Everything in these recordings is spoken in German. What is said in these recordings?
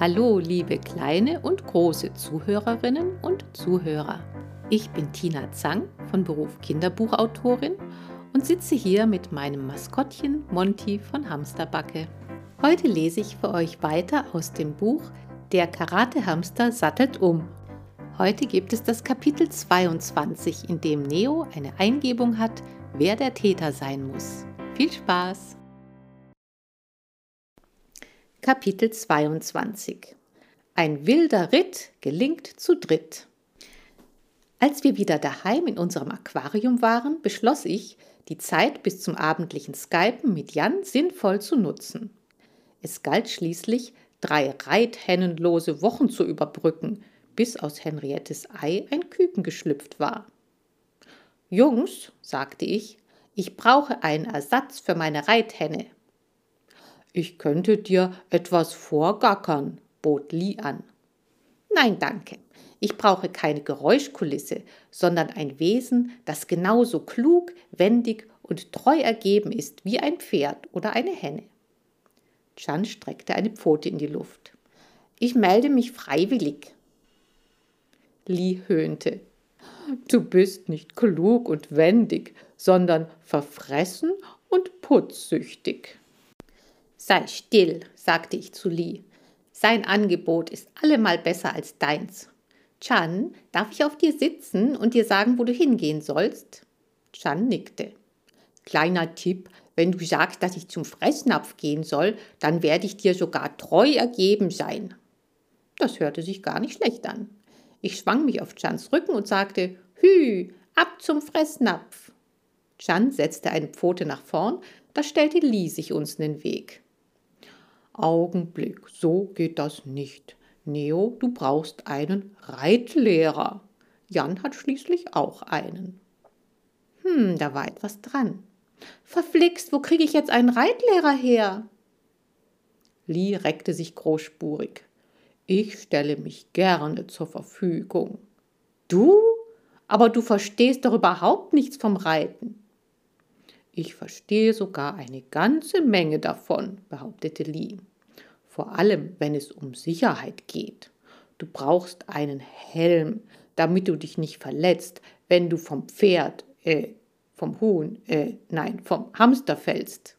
Hallo, liebe kleine und große Zuhörerinnen und Zuhörer. Ich bin Tina Zang von Beruf Kinderbuchautorin und sitze hier mit meinem Maskottchen Monty von Hamsterbacke. Heute lese ich für euch weiter aus dem Buch Der Karatehamster sattelt um. Heute gibt es das Kapitel 22, in dem Neo eine Eingebung hat, wer der Täter sein muss. Viel Spaß! Kapitel 22 Ein wilder Ritt gelingt zu dritt. Als wir wieder daheim in unserem Aquarium waren, beschloss ich, die Zeit bis zum abendlichen Skypen mit Jan sinnvoll zu nutzen. Es galt schließlich, drei reithennenlose Wochen zu überbrücken, bis aus Henriettes Ei ein Küken geschlüpft war. Jungs, sagte ich, ich brauche einen Ersatz für meine Reithenne. Ich könnte dir etwas vorgackern, bot Lee an. Nein, danke. Ich brauche keine Geräuschkulisse, sondern ein Wesen, das genauso klug, wendig und treu ergeben ist wie ein Pferd oder eine Henne. Chan streckte eine Pfote in die Luft. Ich melde mich freiwillig. Lee höhnte. Du bist nicht klug und wendig, sondern verfressen und putzsüchtig. Sei still, sagte ich zu Lee. Sein Angebot ist allemal besser als deins. Chan, darf ich auf dir sitzen und dir sagen, wo du hingehen sollst? Chan nickte. Kleiner Tipp, wenn du sagst, dass ich zum Fressnapf gehen soll, dann werde ich dir sogar treu ergeben sein. Das hörte sich gar nicht schlecht an. Ich schwang mich auf Chans Rücken und sagte, Hü, ab zum Fressnapf. Chan setzte eine Pfote nach vorn, da stellte Lee sich uns in den Weg. Augenblick, so geht das nicht. Neo, du brauchst einen Reitlehrer. Jan hat schließlich auch einen. Hm, da war etwas dran. Verflixt, wo kriege ich jetzt einen Reitlehrer her? Lee reckte sich großspurig. Ich stelle mich gerne zur Verfügung. Du? Aber du verstehst doch überhaupt nichts vom Reiten. Ich verstehe sogar eine ganze Menge davon, behauptete Lee vor allem wenn es um Sicherheit geht. Du brauchst einen Helm, damit du dich nicht verletzt, wenn du vom Pferd, äh, vom Huhn, äh, nein, vom Hamster fällst.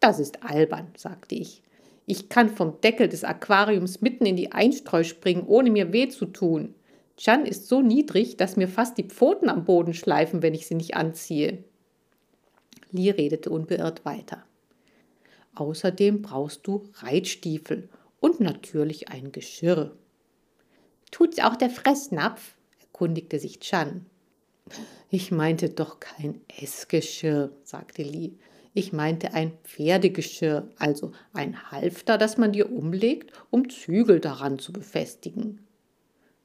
Das ist albern, sagte ich. Ich kann vom Deckel des Aquariums mitten in die Einstreu springen, ohne mir weh zu tun. Chan ist so niedrig, dass mir fast die Pfoten am Boden schleifen, wenn ich sie nicht anziehe. Lee redete unbeirrt weiter. Außerdem brauchst du Reitstiefel und natürlich ein Geschirr. Tut's auch der Fressnapf? erkundigte sich Chan. Ich meinte doch kein Essgeschirr, sagte Lee. Ich meinte ein Pferdegeschirr, also ein Halfter, das man dir umlegt, um Zügel daran zu befestigen.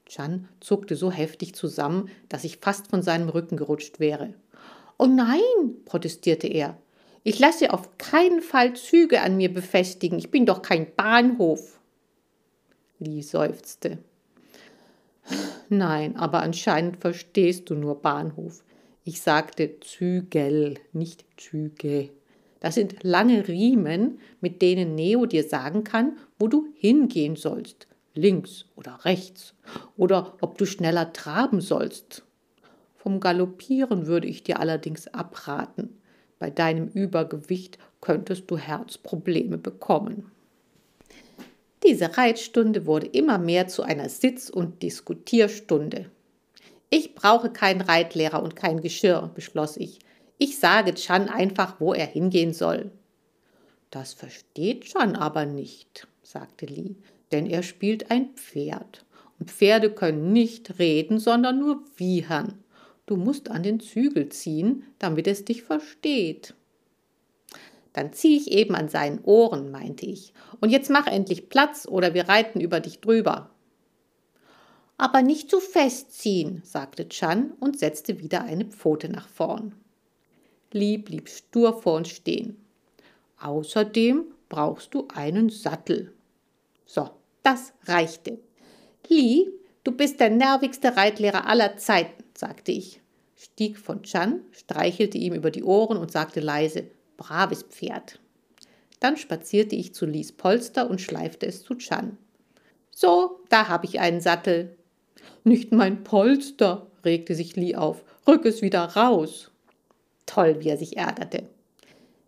Chan zuckte so heftig zusammen, dass ich fast von seinem Rücken gerutscht wäre. Oh nein, protestierte er. Ich lasse auf keinen Fall Züge an mir befestigen. Ich bin doch kein Bahnhof. Lee seufzte. Nein, aber anscheinend verstehst du nur Bahnhof. Ich sagte Zügel, nicht Züge. Das sind lange Riemen, mit denen Neo dir sagen kann, wo du hingehen sollst. Links oder rechts. Oder ob du schneller traben sollst. Vom Galoppieren würde ich dir allerdings abraten. Bei deinem Übergewicht könntest du Herzprobleme bekommen. Diese Reitstunde wurde immer mehr zu einer Sitz- und Diskutierstunde. Ich brauche keinen Reitlehrer und kein Geschirr, beschloss ich. Ich sage Chan einfach, wo er hingehen soll. Das versteht Chan aber nicht, sagte Lee, denn er spielt ein Pferd. Und Pferde können nicht reden, sondern nur wiehern. Du musst an den Zügel ziehen, damit es dich versteht. Dann zieh ich eben an seinen Ohren, meinte ich. Und jetzt mach endlich Platz oder wir reiten über dich drüber. Aber nicht zu fest ziehen, sagte Chan und setzte wieder eine Pfote nach vorn. Li blieb stur vor uns stehen. Außerdem brauchst du einen Sattel. So, das reichte. Li, du bist der nervigste Reitlehrer aller Zeiten, sagte ich stieg von Chan, streichelte ihm über die Ohren und sagte leise, braves Pferd. Dann spazierte ich zu Lies Polster und schleifte es zu Chan. So, da habe ich einen Sattel. Nicht mein Polster, regte sich Lee auf. Rück es wieder raus. Toll, wie er sich ärgerte.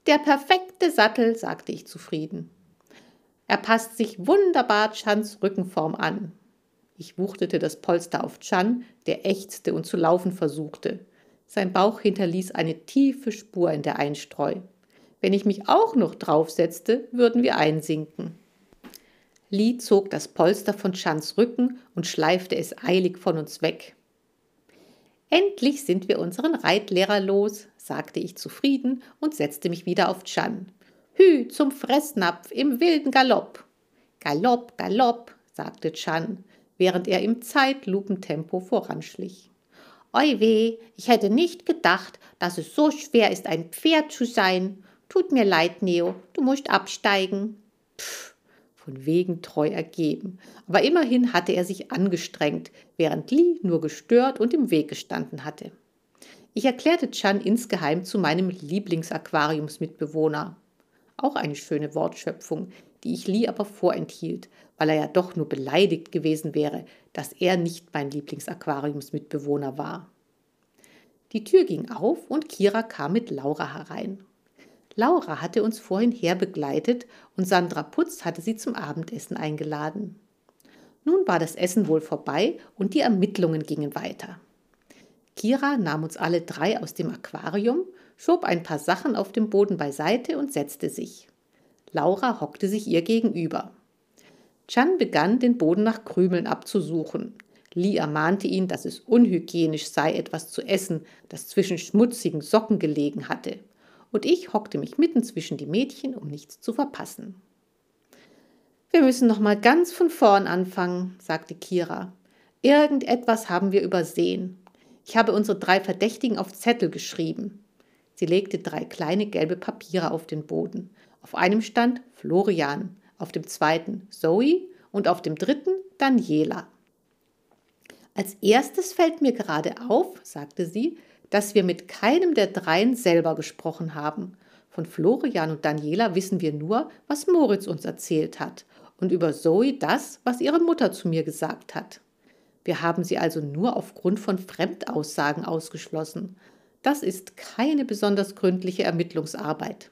Der perfekte Sattel, sagte ich zufrieden. Er passt sich wunderbar Chans Rückenform an. Ich wuchtete das Polster auf Chan, der ächzte und zu laufen versuchte. Sein Bauch hinterließ eine tiefe Spur in der Einstreu. Wenn ich mich auch noch draufsetzte, würden wir einsinken. Lee zog das Polster von Chans Rücken und schleifte es eilig von uns weg. Endlich sind wir unseren Reitlehrer los, sagte ich zufrieden und setzte mich wieder auf Chan. Hü zum Fressnapf im wilden Galopp. Galopp, Galopp, sagte Chan, während er im Zeitlupentempo voranschlich. Oi weh, ich hätte nicht gedacht, dass es so schwer ist, ein Pferd zu sein. Tut mir leid, Neo, du musst absteigen. Pff, von wegen treu ergeben. Aber immerhin hatte er sich angestrengt, während Lee nur gestört und im Weg gestanden hatte. Ich erklärte Chan insgeheim zu meinem Lieblingsaquariumsmitbewohner. Auch eine schöne Wortschöpfung, die ich Lee aber vorenthielt, weil er ja doch nur beleidigt gewesen wäre, dass er nicht mein Lieblingsaquariumsmitbewohner war. Die Tür ging auf und Kira kam mit Laura herein. Laura hatte uns vorhin herbegleitet und Sandra Putz hatte sie zum Abendessen eingeladen. Nun war das Essen wohl vorbei und die Ermittlungen gingen weiter. Kira nahm uns alle drei aus dem Aquarium, schob ein paar Sachen auf dem Boden beiseite und setzte sich. Laura hockte sich ihr gegenüber. Chan begann, den Boden nach Krümeln abzusuchen. Lee ermahnte ihn, dass es unhygienisch sei, etwas zu essen, das zwischen schmutzigen Socken gelegen hatte und ich hockte mich mitten zwischen die Mädchen, um nichts zu verpassen. Wir müssen noch mal ganz von vorn anfangen, sagte Kira. Irgendetwas haben wir übersehen. Ich habe unsere drei Verdächtigen auf Zettel geschrieben. Sie legte drei kleine gelbe Papiere auf den Boden. Auf einem stand Florian, auf dem zweiten Zoe und auf dem dritten Daniela. Als erstes fällt mir gerade auf, sagte sie, dass wir mit keinem der dreien selber gesprochen haben. Von Florian und Daniela wissen wir nur, was Moritz uns erzählt hat und über Zoe das, was ihre Mutter zu mir gesagt hat. Wir haben sie also nur aufgrund von Fremdaussagen ausgeschlossen. Das ist keine besonders gründliche Ermittlungsarbeit.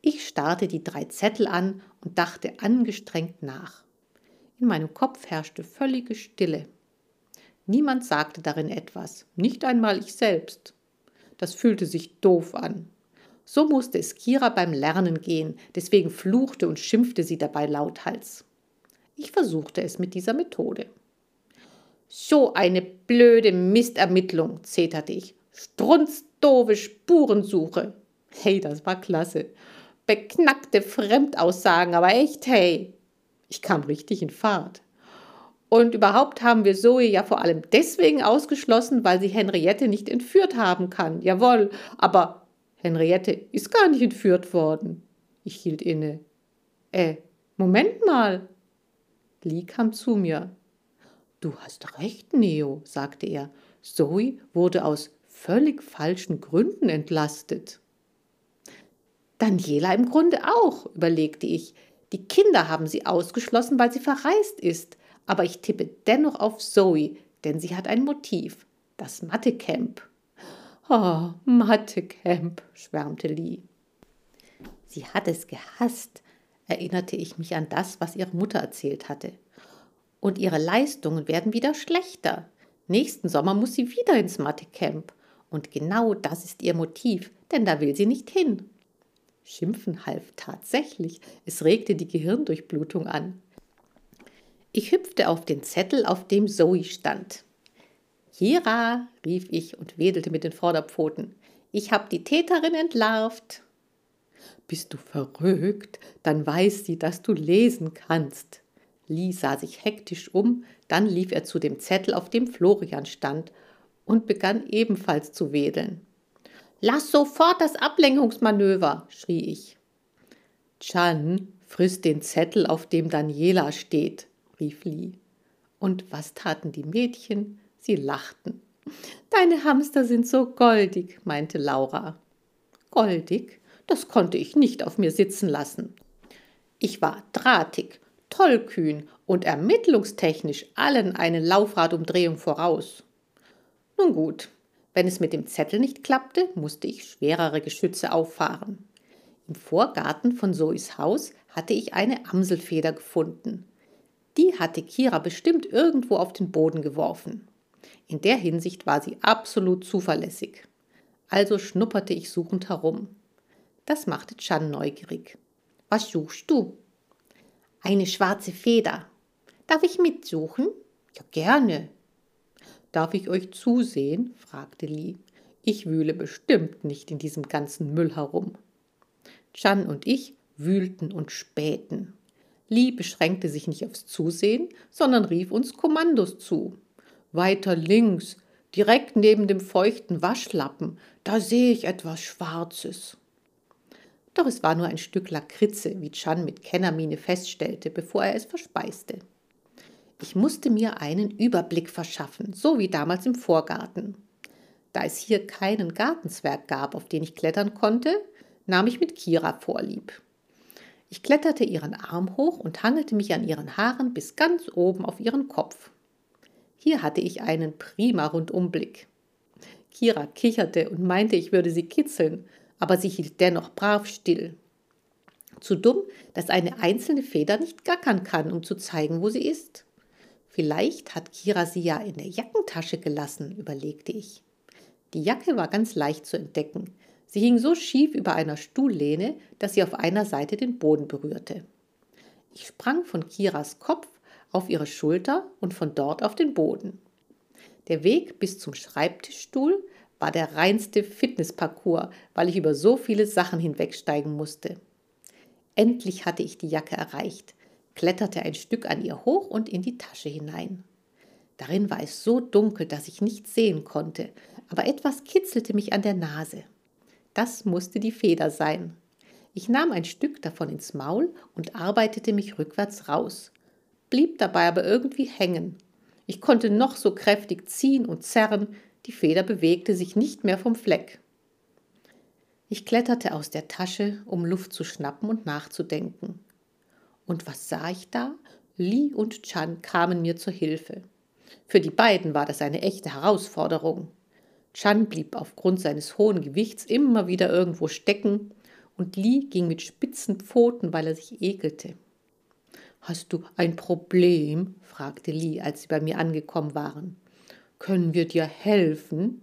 Ich starrte die drei Zettel an und dachte angestrengt nach. In meinem Kopf herrschte völlige Stille. Niemand sagte darin etwas, nicht einmal ich selbst. Das fühlte sich doof an. So musste es Kira beim Lernen gehen, deswegen fluchte und schimpfte sie dabei lauthals. Ich versuchte es mit dieser Methode. So eine blöde Mistermittlung, zeterte ich. Strunzdove Spurensuche. Hey, das war klasse. Beknackte Fremdaussagen, aber echt, hey. Ich kam richtig in Fahrt. Und überhaupt haben wir Zoe ja vor allem deswegen ausgeschlossen, weil sie Henriette nicht entführt haben kann. Jawohl, aber Henriette ist gar nicht entführt worden. Ich hielt inne. Äh, Moment mal. Lee kam zu mir. Du hast recht, Neo, sagte er. Zoe wurde aus völlig falschen Gründen entlastet. Daniela im Grunde auch, überlegte ich. Die Kinder haben sie ausgeschlossen, weil sie verreist ist aber ich tippe dennoch auf Zoe, denn sie hat ein Motiv, das Mathecamp. Oh, Mathecamp, schwärmte Lee. Sie hat es gehasst, erinnerte ich mich an das, was ihre Mutter erzählt hatte. Und ihre Leistungen werden wieder schlechter. Nächsten Sommer muss sie wieder ins Mathecamp. Und genau das ist ihr Motiv, denn da will sie nicht hin. Schimpfen half tatsächlich. Es regte die Gehirndurchblutung an. Ich hüpfte auf den Zettel, auf dem Zoe stand. Hira, rief ich und wedelte mit den Vorderpfoten. Ich hab die Täterin entlarvt. Bist du verrückt? Dann weiß sie, dass du lesen kannst. Lee sah sich hektisch um, dann lief er zu dem Zettel, auf dem Florian stand, und begann ebenfalls zu wedeln. Lass sofort das Ablenkungsmanöver, schrie ich. Chan frisst den Zettel, auf dem Daniela steht, rief Lee. Und was taten die Mädchen? Sie lachten. Deine Hamster sind so goldig, meinte Laura. Goldig? Das konnte ich nicht auf mir sitzen lassen. Ich war drahtig, tollkühn und ermittlungstechnisch allen eine Laufradumdrehung voraus. Nun gut, wenn es mit dem Zettel nicht klappte, musste ich schwerere Geschütze auffahren. Im Vorgarten von Zoes Haus hatte ich eine Amselfeder gefunden. Die hatte Kira bestimmt irgendwo auf den Boden geworfen. In der Hinsicht war sie absolut zuverlässig. Also schnupperte ich suchend herum. Das machte Chan neugierig. Was suchst du? Eine schwarze Feder. Darf ich mitsuchen? Ja, gerne. Darf ich euch zusehen? fragte Lee. Ich wühle bestimmt nicht in diesem ganzen Müll herum. Chan und ich wühlten und spähten. Lee beschränkte sich nicht aufs Zusehen, sondern rief uns Kommandos zu. Weiter links, direkt neben dem feuchten Waschlappen, da sehe ich etwas Schwarzes. Doch es war nur ein Stück Lakritze, wie Chan mit Kennermiene feststellte, bevor er es verspeiste. Ich musste mir einen Überblick verschaffen, so wie damals im Vorgarten. Da es hier keinen Gartenzwerg gab, auf den ich klettern konnte, nahm ich mit Kira vorlieb. Ich kletterte ihren Arm hoch und hangelte mich an ihren Haaren bis ganz oben auf ihren Kopf. Hier hatte ich einen prima Rundumblick. Kira kicherte und meinte, ich würde sie kitzeln, aber sie hielt dennoch brav still. Zu dumm, dass eine einzelne Feder nicht gackern kann, um zu zeigen, wo sie ist. Vielleicht hat Kira sie ja in der Jackentasche gelassen, überlegte ich. Die Jacke war ganz leicht zu entdecken. Sie hing so schief über einer Stuhllehne, dass sie auf einer Seite den Boden berührte. Ich sprang von Kiras Kopf auf ihre Schulter und von dort auf den Boden. Der Weg bis zum Schreibtischstuhl war der reinste Fitnessparcours, weil ich über so viele Sachen hinwegsteigen musste. Endlich hatte ich die Jacke erreicht, kletterte ein Stück an ihr hoch und in die Tasche hinein. Darin war es so dunkel, dass ich nichts sehen konnte, aber etwas kitzelte mich an der Nase. Das musste die Feder sein. Ich nahm ein Stück davon ins Maul und arbeitete mich rückwärts raus, blieb dabei aber irgendwie hängen. Ich konnte noch so kräftig ziehen und zerren, die Feder bewegte sich nicht mehr vom Fleck. Ich kletterte aus der Tasche, um Luft zu schnappen und nachzudenken. Und was sah ich da? Li und Chan kamen mir zur Hilfe. Für die beiden war das eine echte Herausforderung. Chan blieb aufgrund seines hohen Gewichts immer wieder irgendwo stecken und Li ging mit spitzen Pfoten, weil er sich ekelte. Hast du ein Problem? fragte Li, als sie bei mir angekommen waren. Können wir dir helfen?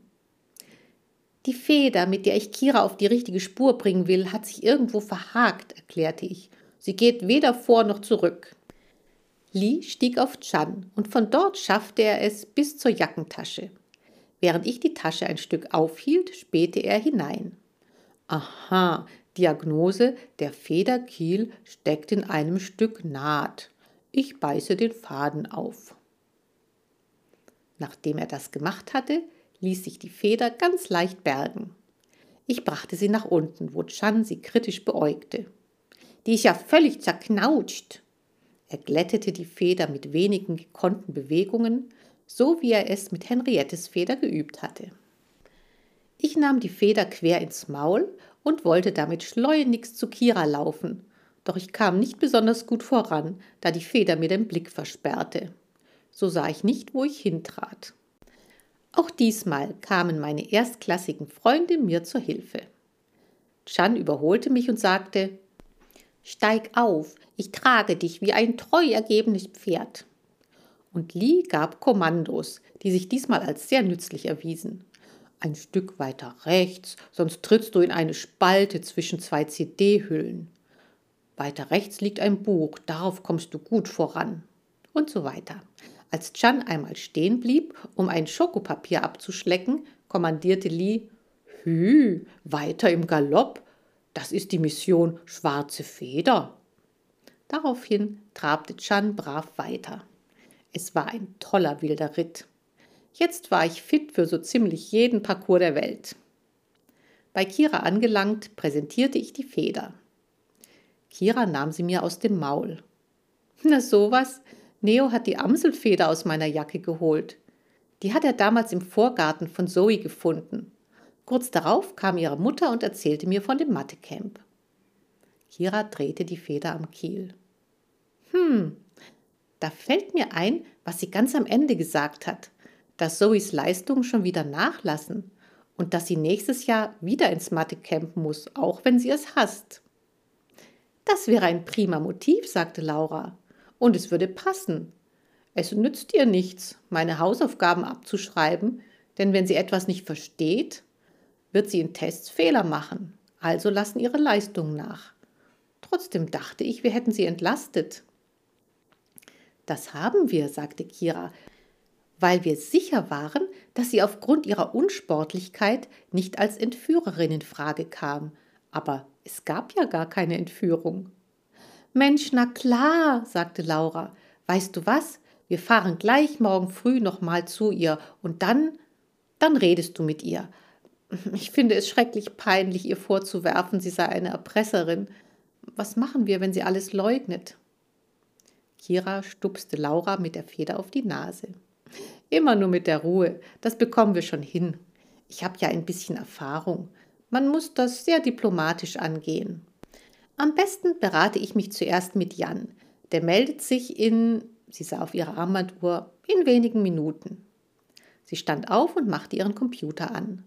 Die Feder, mit der ich Kira auf die richtige Spur bringen will, hat sich irgendwo verhakt, erklärte ich. Sie geht weder vor noch zurück. Li stieg auf Chan und von dort schaffte er es bis zur Jackentasche. Während ich die Tasche ein Stück aufhielt, spähte er hinein. Aha, Diagnose, der Federkiel steckt in einem Stück Naht. Ich beiße den Faden auf. Nachdem er das gemacht hatte, ließ sich die Feder ganz leicht bergen. Ich brachte sie nach unten, wo Chan sie kritisch beäugte. Die ist ja völlig zerknautscht. Er glättete die Feder mit wenigen gekonnten Bewegungen, so wie er es mit Henriettes Feder geübt hatte. Ich nahm die Feder quer ins Maul und wollte damit schleunigst zu Kira laufen, doch ich kam nicht besonders gut voran, da die Feder mir den Blick versperrte. So sah ich nicht, wo ich hintrat. Auch diesmal kamen meine erstklassigen Freunde mir zur Hilfe. Chan überholte mich und sagte Steig auf, ich trage dich wie ein treu ergebenes Pferd und Lee gab Kommandos, die sich diesmal als sehr nützlich erwiesen. Ein Stück weiter rechts, sonst trittst du in eine Spalte zwischen zwei CD-Hüllen. Weiter rechts liegt ein Buch, darauf kommst du gut voran. Und so weiter. Als Chan einmal stehen blieb, um ein Schokopapier abzuschlecken, kommandierte Lee: Hü, weiter im Galopp. Das ist die Mission Schwarze Feder. Daraufhin trabte Chan brav weiter. Es war ein toller wilder Ritt. Jetzt war ich fit für so ziemlich jeden Parcours der Welt. Bei Kira angelangt, präsentierte ich die Feder. Kira nahm sie mir aus dem Maul. Na sowas, Neo hat die Amselfeder aus meiner Jacke geholt. Die hat er damals im Vorgarten von Zoe gefunden. Kurz darauf kam ihre Mutter und erzählte mir von dem Mathecamp. Kira drehte die Feder am Kiel. Hm, da fällt mir ein, was sie ganz am Ende gesagt hat, dass Zoes Leistungen schon wieder nachlassen und dass sie nächstes Jahr wieder ins Mathecamp muss, auch wenn sie es hasst. Das wäre ein prima Motiv, sagte Laura, und es würde passen. Es nützt ihr nichts, meine Hausaufgaben abzuschreiben, denn wenn sie etwas nicht versteht, wird sie in Tests Fehler machen, also lassen ihre Leistungen nach. Trotzdem dachte ich, wir hätten sie entlastet. Das haben wir, sagte Kira, weil wir sicher waren, dass sie aufgrund ihrer Unsportlichkeit nicht als Entführerin in Frage kam. Aber es gab ja gar keine Entführung. Mensch, na klar, sagte Laura. Weißt du was? Wir fahren gleich morgen früh nochmal zu ihr und dann, dann redest du mit ihr. Ich finde es schrecklich peinlich, ihr vorzuwerfen, sie sei eine Erpresserin. Was machen wir, wenn sie alles leugnet? Kira stupste Laura mit der Feder auf die Nase. Immer nur mit der Ruhe, das bekommen wir schon hin. Ich habe ja ein bisschen Erfahrung. Man muss das sehr diplomatisch angehen. Am besten berate ich mich zuerst mit Jan. Der meldet sich in, sie sah auf ihre Armbanduhr, in wenigen Minuten. Sie stand auf und machte ihren Computer an.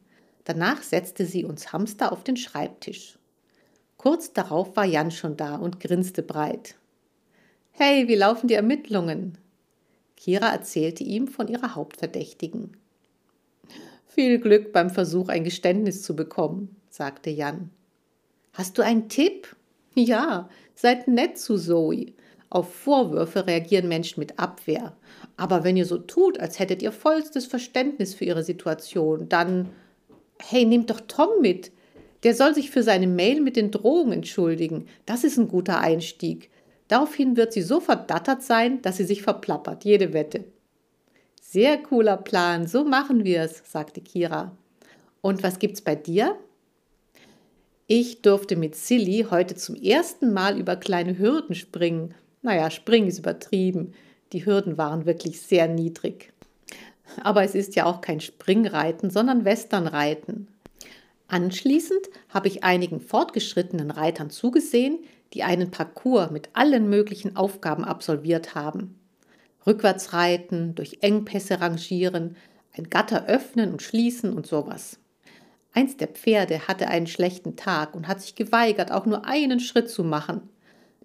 Danach setzte sie uns Hamster auf den Schreibtisch. Kurz darauf war Jan schon da und grinste breit. Hey, wie laufen die Ermittlungen? Kira erzählte ihm von ihrer Hauptverdächtigen. Viel Glück beim Versuch, ein Geständnis zu bekommen, sagte Jan. Hast du einen Tipp? Ja, seid nett zu Zoe. Auf Vorwürfe reagieren Menschen mit Abwehr. Aber wenn ihr so tut, als hättet ihr vollstes Verständnis für ihre Situation, dann. Hey, nehmt doch Tom mit. Der soll sich für seine Mail mit den Drohungen entschuldigen. Das ist ein guter Einstieg. Daraufhin wird sie so verdattert sein, dass sie sich verplappert, jede Wette. Sehr cooler Plan, so machen wir es, sagte Kira. Und was gibt's bei dir? Ich durfte mit Silly heute zum ersten Mal über kleine Hürden springen. Naja, springen ist übertrieben. Die Hürden waren wirklich sehr niedrig. Aber es ist ja auch kein Springreiten, sondern Westernreiten. Anschließend habe ich einigen fortgeschrittenen Reitern zugesehen, die einen Parcours mit allen möglichen Aufgaben absolviert haben. Rückwärts reiten, durch Engpässe rangieren, ein Gatter öffnen und schließen und sowas. Eins der Pferde hatte einen schlechten Tag und hat sich geweigert, auch nur einen Schritt zu machen.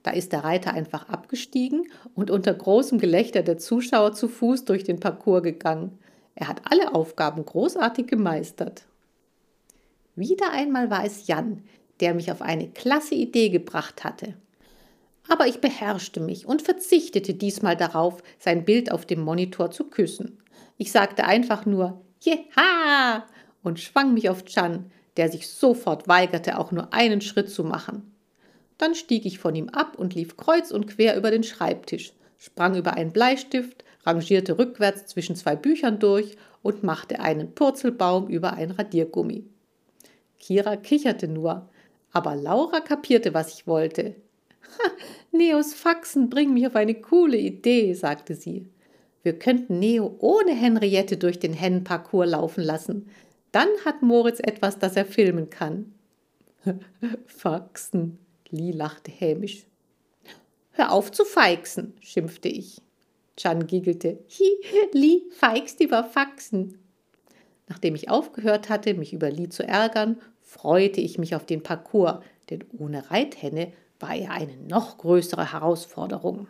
Da ist der Reiter einfach abgestiegen und unter großem Gelächter der Zuschauer zu Fuß durch den Parcours gegangen. Er hat alle Aufgaben großartig gemeistert. Wieder einmal war es Jan, der mich auf eine klasse Idee gebracht hatte. Aber ich beherrschte mich und verzichtete diesmal darauf, sein Bild auf dem Monitor zu küssen. Ich sagte einfach nur Jeha und schwang mich auf Chan, der sich sofort weigerte, auch nur einen Schritt zu machen. Dann stieg ich von ihm ab und lief kreuz und quer über den Schreibtisch, sprang über einen Bleistift, rangierte rückwärts zwischen zwei Büchern durch und machte einen Purzelbaum über ein Radiergummi. Kira kicherte nur, aber Laura kapierte, was ich wollte. Ha, Neos Faxen bringen mich auf eine coole Idee, sagte sie. Wir könnten Neo ohne Henriette durch den Hennenparcours laufen lassen. Dann hat Moritz etwas, das er filmen kann. Faxen, Lee lachte hämisch. Hör auf zu feixen, schimpfte ich. Chan giggelte. Hi, Lee feigst über Faxen. Nachdem ich aufgehört hatte, mich über Lee zu ärgern, freute ich mich auf den Parcours, denn ohne Reithenne war er eine noch größere Herausforderung.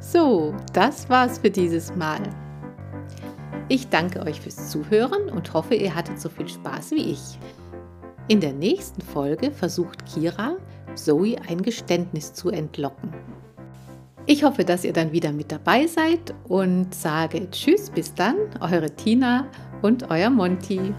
So, das war's für dieses Mal. Ich danke euch fürs Zuhören und hoffe, ihr hattet so viel Spaß wie ich. In der nächsten Folge versucht Kira, Zoe ein Geständnis zu entlocken. Ich hoffe, dass ihr dann wieder mit dabei seid und sage Tschüss, bis dann, eure Tina und euer Monty.